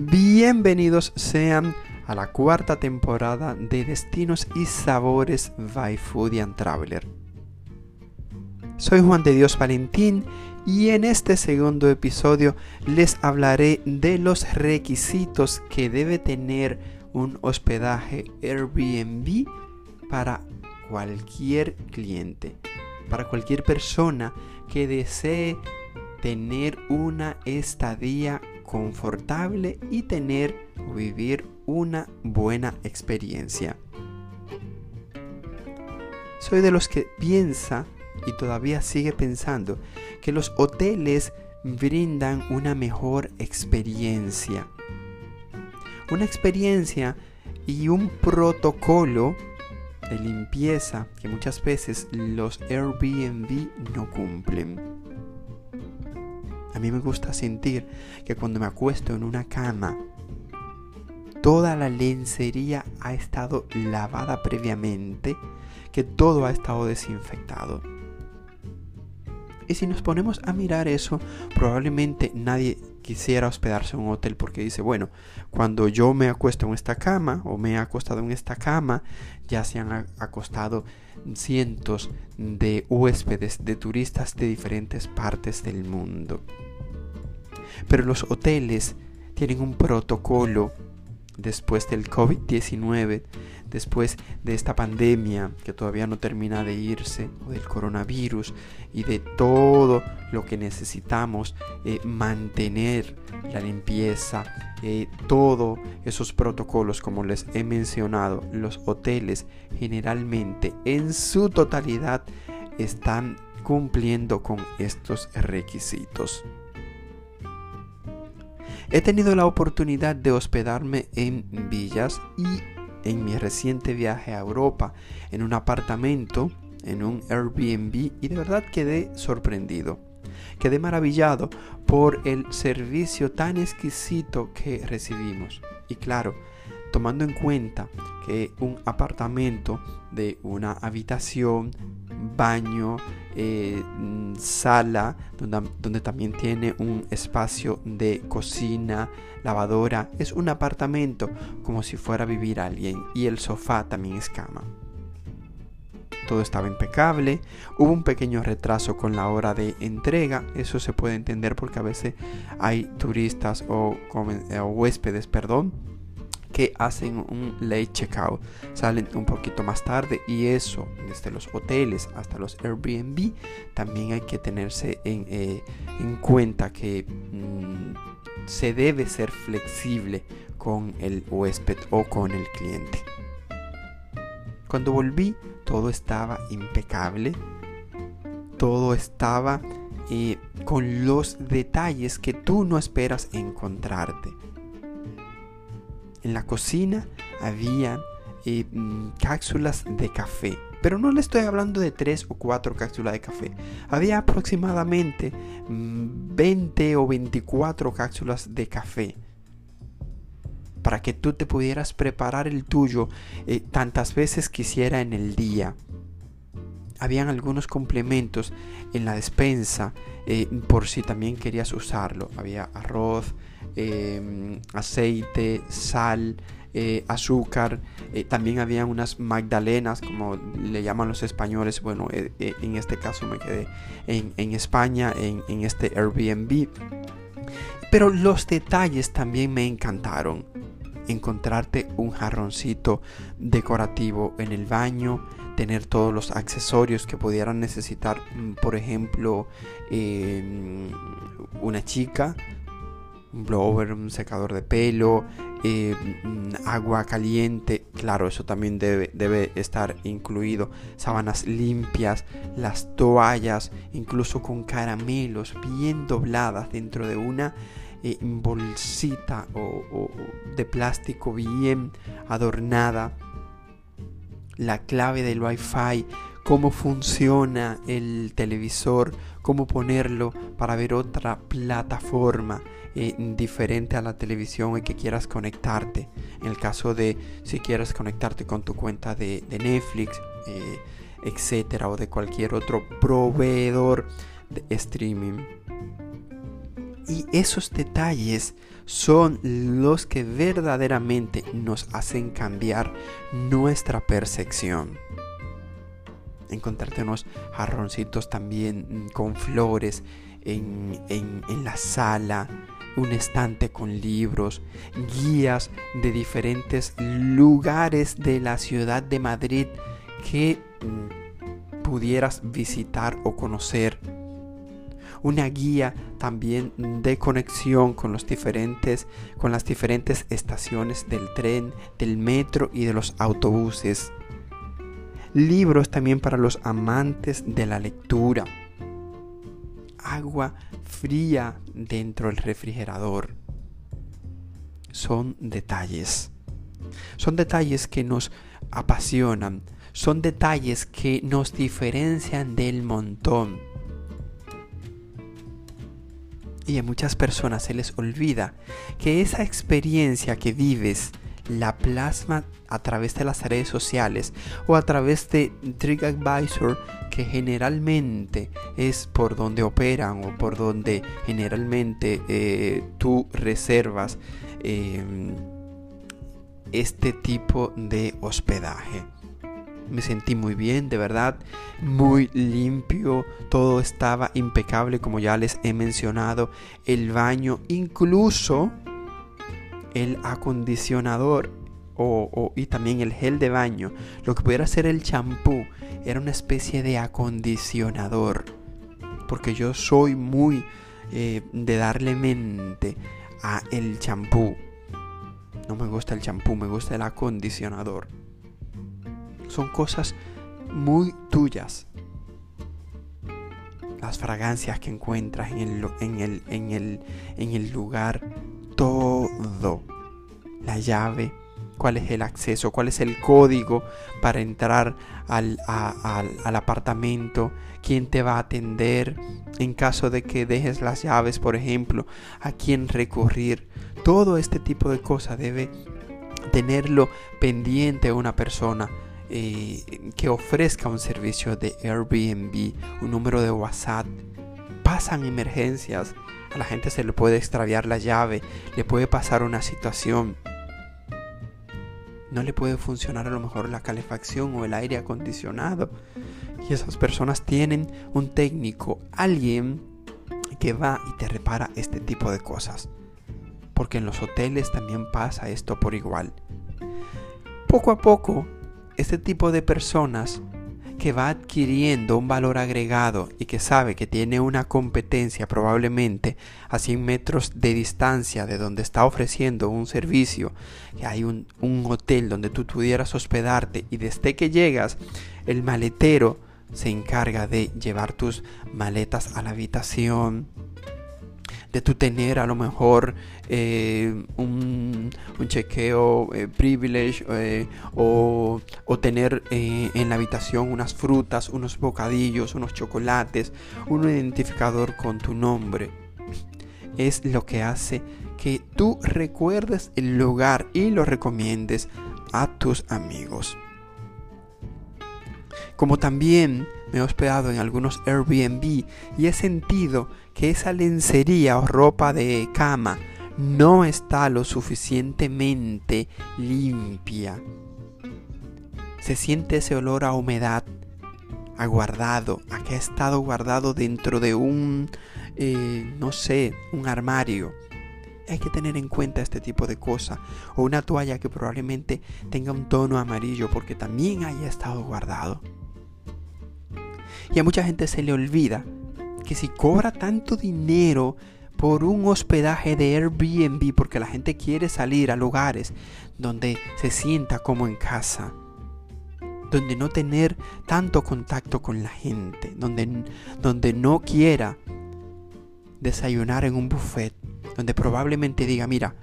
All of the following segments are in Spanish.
Bienvenidos sean a la cuarta temporada de Destinos y Sabores by Foodie Traveler. Soy Juan de Dios Valentín y en este segundo episodio les hablaré de los requisitos que debe tener un hospedaje Airbnb para cualquier cliente, para cualquier persona que desee tener una estadía confortable y tener o vivir una buena experiencia. Soy de los que piensa y todavía sigue pensando que los hoteles brindan una mejor experiencia. Una experiencia y un protocolo de limpieza que muchas veces los Airbnb no cumplen. A mí me gusta sentir que cuando me acuesto en una cama, toda la lencería ha estado lavada previamente, que todo ha estado desinfectado. Y si nos ponemos a mirar eso, probablemente nadie quisiera hospedarse en un hotel porque dice, bueno, cuando yo me acuesto en esta cama o me he acostado en esta cama, ya se han acostado cientos de huéspedes, de turistas de diferentes partes del mundo. Pero los hoteles tienen un protocolo después del COVID-19, después de esta pandemia que todavía no termina de irse, del coronavirus y de todo lo que necesitamos eh, mantener la limpieza, eh, todos esos protocolos como les he mencionado, los hoteles generalmente en su totalidad están cumpliendo con estos requisitos. He tenido la oportunidad de hospedarme en villas y en mi reciente viaje a Europa en un apartamento, en un Airbnb y de verdad quedé sorprendido. Quedé maravillado por el servicio tan exquisito que recibimos. Y claro, tomando en cuenta que un apartamento de una habitación, baño, eh, sala, donde, donde, también tiene un espacio de cocina, lavadora, es un apartamento como si fuera a vivir alguien y el sofá también es cama. Todo estaba impecable, hubo un pequeño retraso con la hora de entrega, eso se puede entender porque a veces hay turistas o, o huéspedes, perdón, que hacen un late checkout. Salen un poquito más tarde y eso, desde los hoteles hasta los Airbnb, también hay que tenerse en, eh, cuenta que mm, se debe ser flexible con el huésped o con el cliente. Cuando volví, todo estaba impecable. Todo estaba eh, con los detalles que tú no esperas encontrarte. En la cocina había eh, mm, cápsulas de café. Pero no le estoy hablando de 3 o 4 cápsulas de café. Había aproximadamente 20 mm, o 24 cápsulas de café. Para que tú te pudieras preparar el tuyo eh, tantas veces quisiera en el día. Habían algunos complementos en la despensa eh, por si también querías usarlo. Había arroz, Em, aceite, sal, eh, azúcar. Eh, también había unas magdalenas, como le llaman los españoles. Bueno, en este caso me quedé en, España, en, en, este Airbnb. Pero los detalles también me encantaron. Encontrarte un jarroncito decorativo en el baño, tener todos los accesorios que pudieran necesitar, mm, por ejemplo, em, una chica un blower, un secador de pelo, mm, agua caliente, claro, eso también debe, debe, estar incluido, sábanas limpias, las toallas, incluso con caramelos bien dobladas dentro de una eh, bolsita o de plástico bien adornada, la clave del wifi, cómo funciona el televisor, cómo ponerlo para ver otra plataforma eh, diferente a la televisión y que quieras conectarte. En el caso de si quieres conectarte con tu cuenta de, Netflix, eh, etcétera, o de cualquier otro proveedor de streaming. Y esos detalles son los que verdaderamente nos hacen cambiar nuestra percepción. Encontrarte unos jarroncitos también con flores en, en la sala, un estante con libros, guías de diferentes lugares de la ciudad de Madrid que mm, pudieras visitar o conocer. Una guía también de conexión con los diferentes con las diferentes estaciones del tren, del metro y de los autobuses. Libros también para los amantes de la lectura agua fría dentro del refrigerador. Son detalles. Son detalles que nos apasionan. Son detalles que nos diferencian del montón. Y a muchas personas se les olvida que esa experiencia que vives la plasma a través de las redes sociales o a través de TrickAdvisor que generalmente es por donde operan o por donde generalmente eh, tú reservas em, este tipo de hospedaje. Me sentí muy bien, de verdad, muy limpio, todo estaba impecable como ya les he mencionado, el baño, incluso el acondicionador o, y también el gel de baño, lo que pudiera ser el champú, era una especie de acondicionador. Porque yo soy muy eh, de darle mente a el champú. No me gusta el champú, me gusta el acondicionador. Son cosas muy tuyas. Las fragancias que encuentras en el, en el, en el, en el lugar todo. La llave, cuál es el acceso, cuál es el código para entrar al, al, apartamento, quién te va a atender en caso de que dejes las llaves, por ejemplo, a quién recurrir. Todo este tipo de cosas debe tenerlo pendiente una persona eh, que ofrezca un servicio de Airbnb, un número de WhatsApp. Pasan emergencias a la gente se le puede extraviar la llave, le puede pasar una situación. No le puede funcionar a lo mejor la calefacción o el aire acondicionado. Y esas personas tienen un técnico, alguien que va y te repara este tipo de cosas. Porque en los hoteles también pasa esto por igual. Poco a poco, este tipo de personas que va adquiriendo un valor agregado y que sabe que tiene una competencia probablemente a 100 metros de distancia de donde está ofreciendo un servicio, que hay un, un hotel donde tú pudieras hospedarte y desde que llegas el maletero se encarga de llevar tus maletas a la habitación, tu tener a lo mejor eh, un, chequeo eh, privilege eh, o, o, tener en la habitación unas frutas, unos bocadillos, unos chocolates, un identificador con tu nombre. Es lo que hace que tú recuerdes el lugar y lo recomiendes a tus amigos. Como también me he hospedado en algunos Airbnb y he sentido que esa lencería o ropa de cama no está lo suficientemente limpia. Se siente ese olor a humedad, aguardado, a que ha estado guardado dentro de un, eh, no sé, un armario. Hay que tener en cuenta este tipo de cosas. O una toalla que probablemente tenga un tono amarillo porque también haya estado guardado. Y a mucha gente se le olvida que si cobra tanto dinero por un hospedaje de Airbnb porque la gente quiere salir a lugares donde se sienta como en casa, donde no tener tanto contacto con la gente, donde, donde no quiera desayunar en un buffet, donde probablemente diga, mira,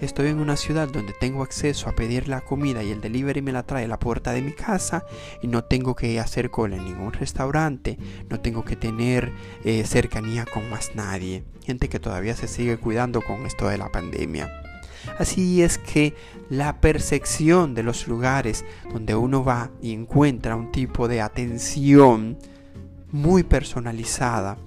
Estoy en una ciudad donde tengo acceso a pedir la comida y el delivery me la trae a la puerta de mi casa y no tengo que hacer cola en ningún restaurante, no tengo que tener eh, cercanía con más nadie. Gente que todavía se sigue cuidando con esto de la pandemia. Así es que la percepción de los lugares donde uno va y encuentra un tipo de atención muy personalizada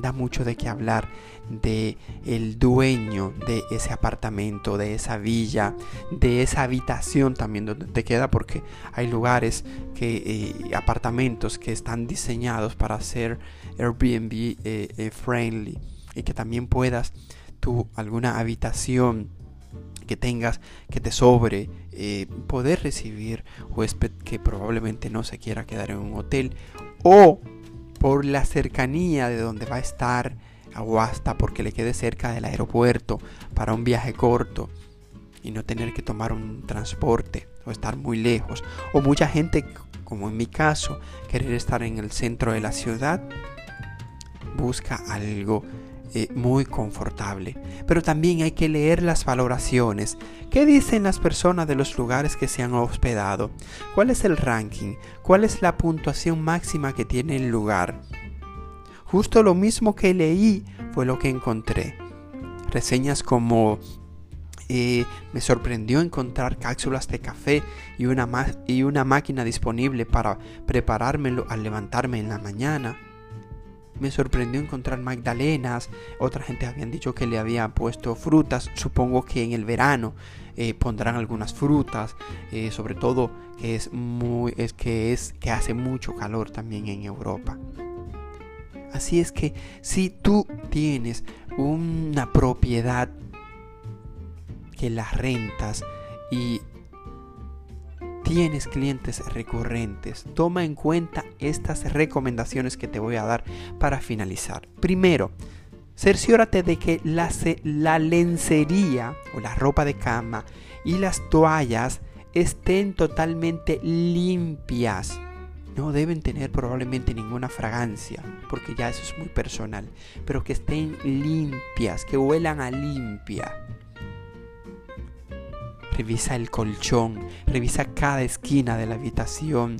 da mucho de qué hablar de el dueño de ese apartamento, de esa villa, de esa habitación también donde te queda porque hay lugares que eh, apartamentos que están diseñados para ser Airbnb eh, eh, friendly y que también puedas tú alguna habitación que tengas que te sobre poder recibir huésped que probablemente no se quiera quedar en un hotel o por la cercanía de donde va a estar o hasta porque le quede cerca del aeropuerto para un viaje corto y no tener que tomar un transporte o estar muy lejos. O mucha gente, como en mi caso, querer estar en el centro de la ciudad, busca algo eh, muy confortable. Pero también hay que leer las valoraciones. ¿Qué dicen las personas de los lugares que se han hospedado? ¿Cuál es el ranking? ¿Cuál es la puntuación máxima que tiene el lugar? Justo lo mismo que leí fue lo que encontré. Reseñas como eh, me sorprendió encontrar cápsulas de café y una, y una máquina disponible para preparármelo al levantarme en la mañana. Me sorprendió encontrar magdalenas. Otra gente habían dicho que le había puesto frutas. Supongo que en el verano eh, pondrán algunas frutas. Eh, sobre todo que es muy es que es que hace mucho calor también en Europa. Así es que si tú tienes una propiedad que la rentas y tienes clientes recurrentes, toma en cuenta estas recomendaciones que te voy a dar para finalizar. Primero, cerciórate de que la, lencería o la ropa de cama y las toallas estén totalmente limpias no deben tener probablemente ninguna fragancia, porque ya eso es muy personal, pero que estén limpias, que huelan a limpia. Revisa el colchón, revisa cada esquina de la habitación.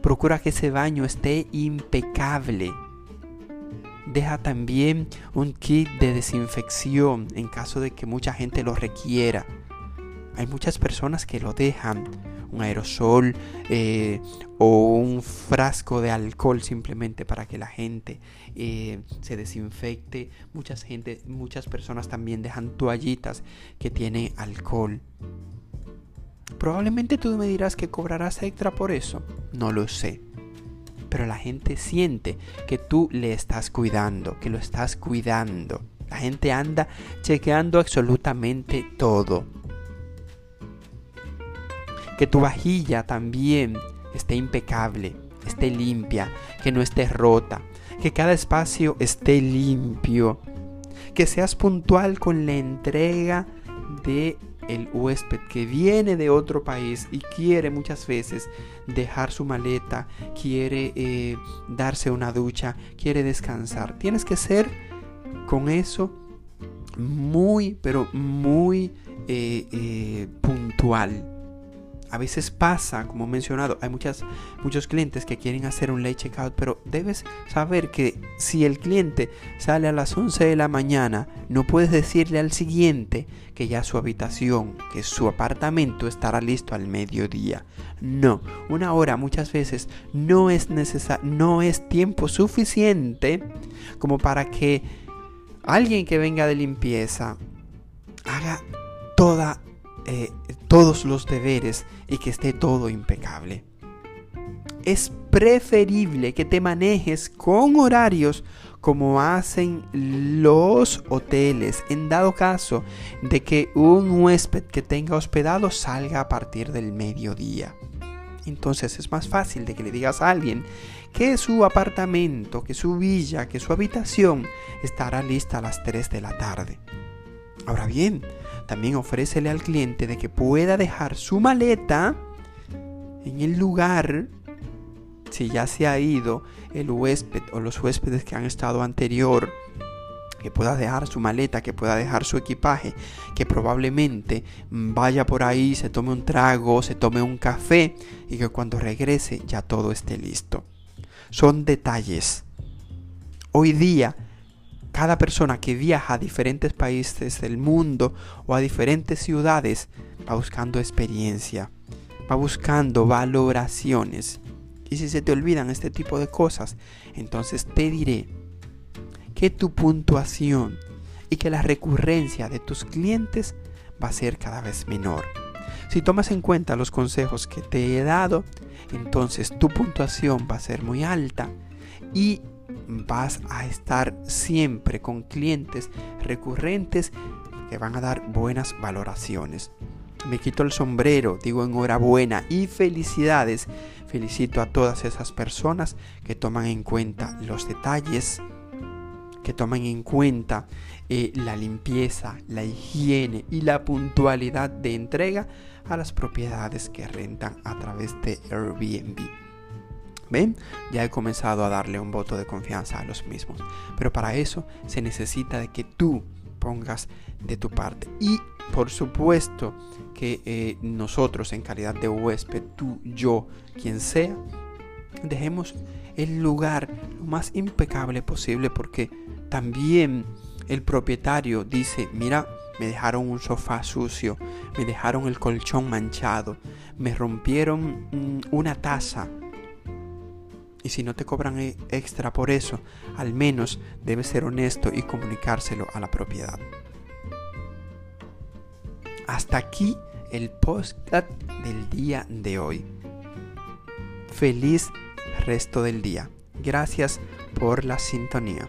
Procura que ese baño esté impecable. Deja también un kit de desinfección en caso de que mucha gente lo requiera. Hay muchas personas que lo dejan un aerosol eh, o un frasco de alcohol simplemente para que la gente eh, se desinfecte. Muchas, gente, muchas personas también dejan toallitas que tienen alcohol. Probablemente tú me dirás que cobrarás extra por eso. No lo sé. Pero la gente siente que tú le estás cuidando, que lo estás cuidando. La gente anda chequeando absolutamente todo que tu vajilla también esté impecable, esté limpia, que no esté rota, que cada espacio esté limpio, que seas puntual con la entrega de el huésped que viene de otro país y quiere muchas veces dejar su maleta, quiere eh, darse una ducha, quiere descansar. Tienes que ser con eso muy, pero muy eh, eh, puntual a veces pasa, como he mencionado, hay muchas, muchos clientes que quieren hacer un late checkout, pero debes saber que si el cliente sale a las 11 de la mañana, no puedes decirle al siguiente que ya su habitación, que su apartamento estará listo al mediodía. No, una hora muchas veces no es necesario, no es tiempo suficiente como para que alguien que venga de limpieza haga toda eh, todos los deberes y que esté todo impecable. Es preferible que te manejes con horarios como hacen los hoteles en dado caso de que un huésped que tenga hospedado salga a partir del mediodía. Entonces es más fácil de que le digas a alguien que su apartamento, que su villa, que su habitación estará lista a las 3 de la tarde. Ahora bien, también ofrécele al cliente de que pueda dejar su maleta en el lugar si ya se ha ido el huésped o los huéspedes que han estado anterior que pueda dejar su maleta, que pueda dejar su equipaje, que probablemente vaya por ahí, se tome un trago, se tome un café y que cuando regrese ya todo esté listo. Son detalles. Hoy día cada persona que viaja a diferentes países del mundo o a diferentes ciudades va buscando experiencia, va buscando valoraciones. Y si se te olvidan este tipo de cosas, entonces te diré que tu puntuación y que la recurrencia de tus clientes va a ser cada vez menor. Si tomas en cuenta los consejos que te he dado, entonces tu puntuación va a ser muy alta y vas a estar siempre con clientes recurrentes que van a dar buenas valoraciones. Me quito el sombrero, digo enhorabuena y felicidades. Felicito a todas esas personas que toman en cuenta los detalles, que toman en cuenta eh, la limpieza, la higiene y la puntualidad de entrega a las propiedades que rentan a través de Airbnb. ¿Ven? Ya he comenzado a darle un voto de confianza a los mismos. Pero para eso se necesita de que tú pongas de tu parte. Y por supuesto que eh, nosotros en calidad de huésped, tú, yo, quien sea, dejemos el lugar lo más impecable posible porque también el propietario dice, mira, me dejaron un sofá sucio, me dejaron el colchón manchado, me rompieron mm, una taza. Y si no te cobran e, extra por eso, al menos debes ser honesto y comunicárselo a la propiedad. Hasta aquí el podcast del día de hoy. Feliz resto del día. Gracias por la sintonía.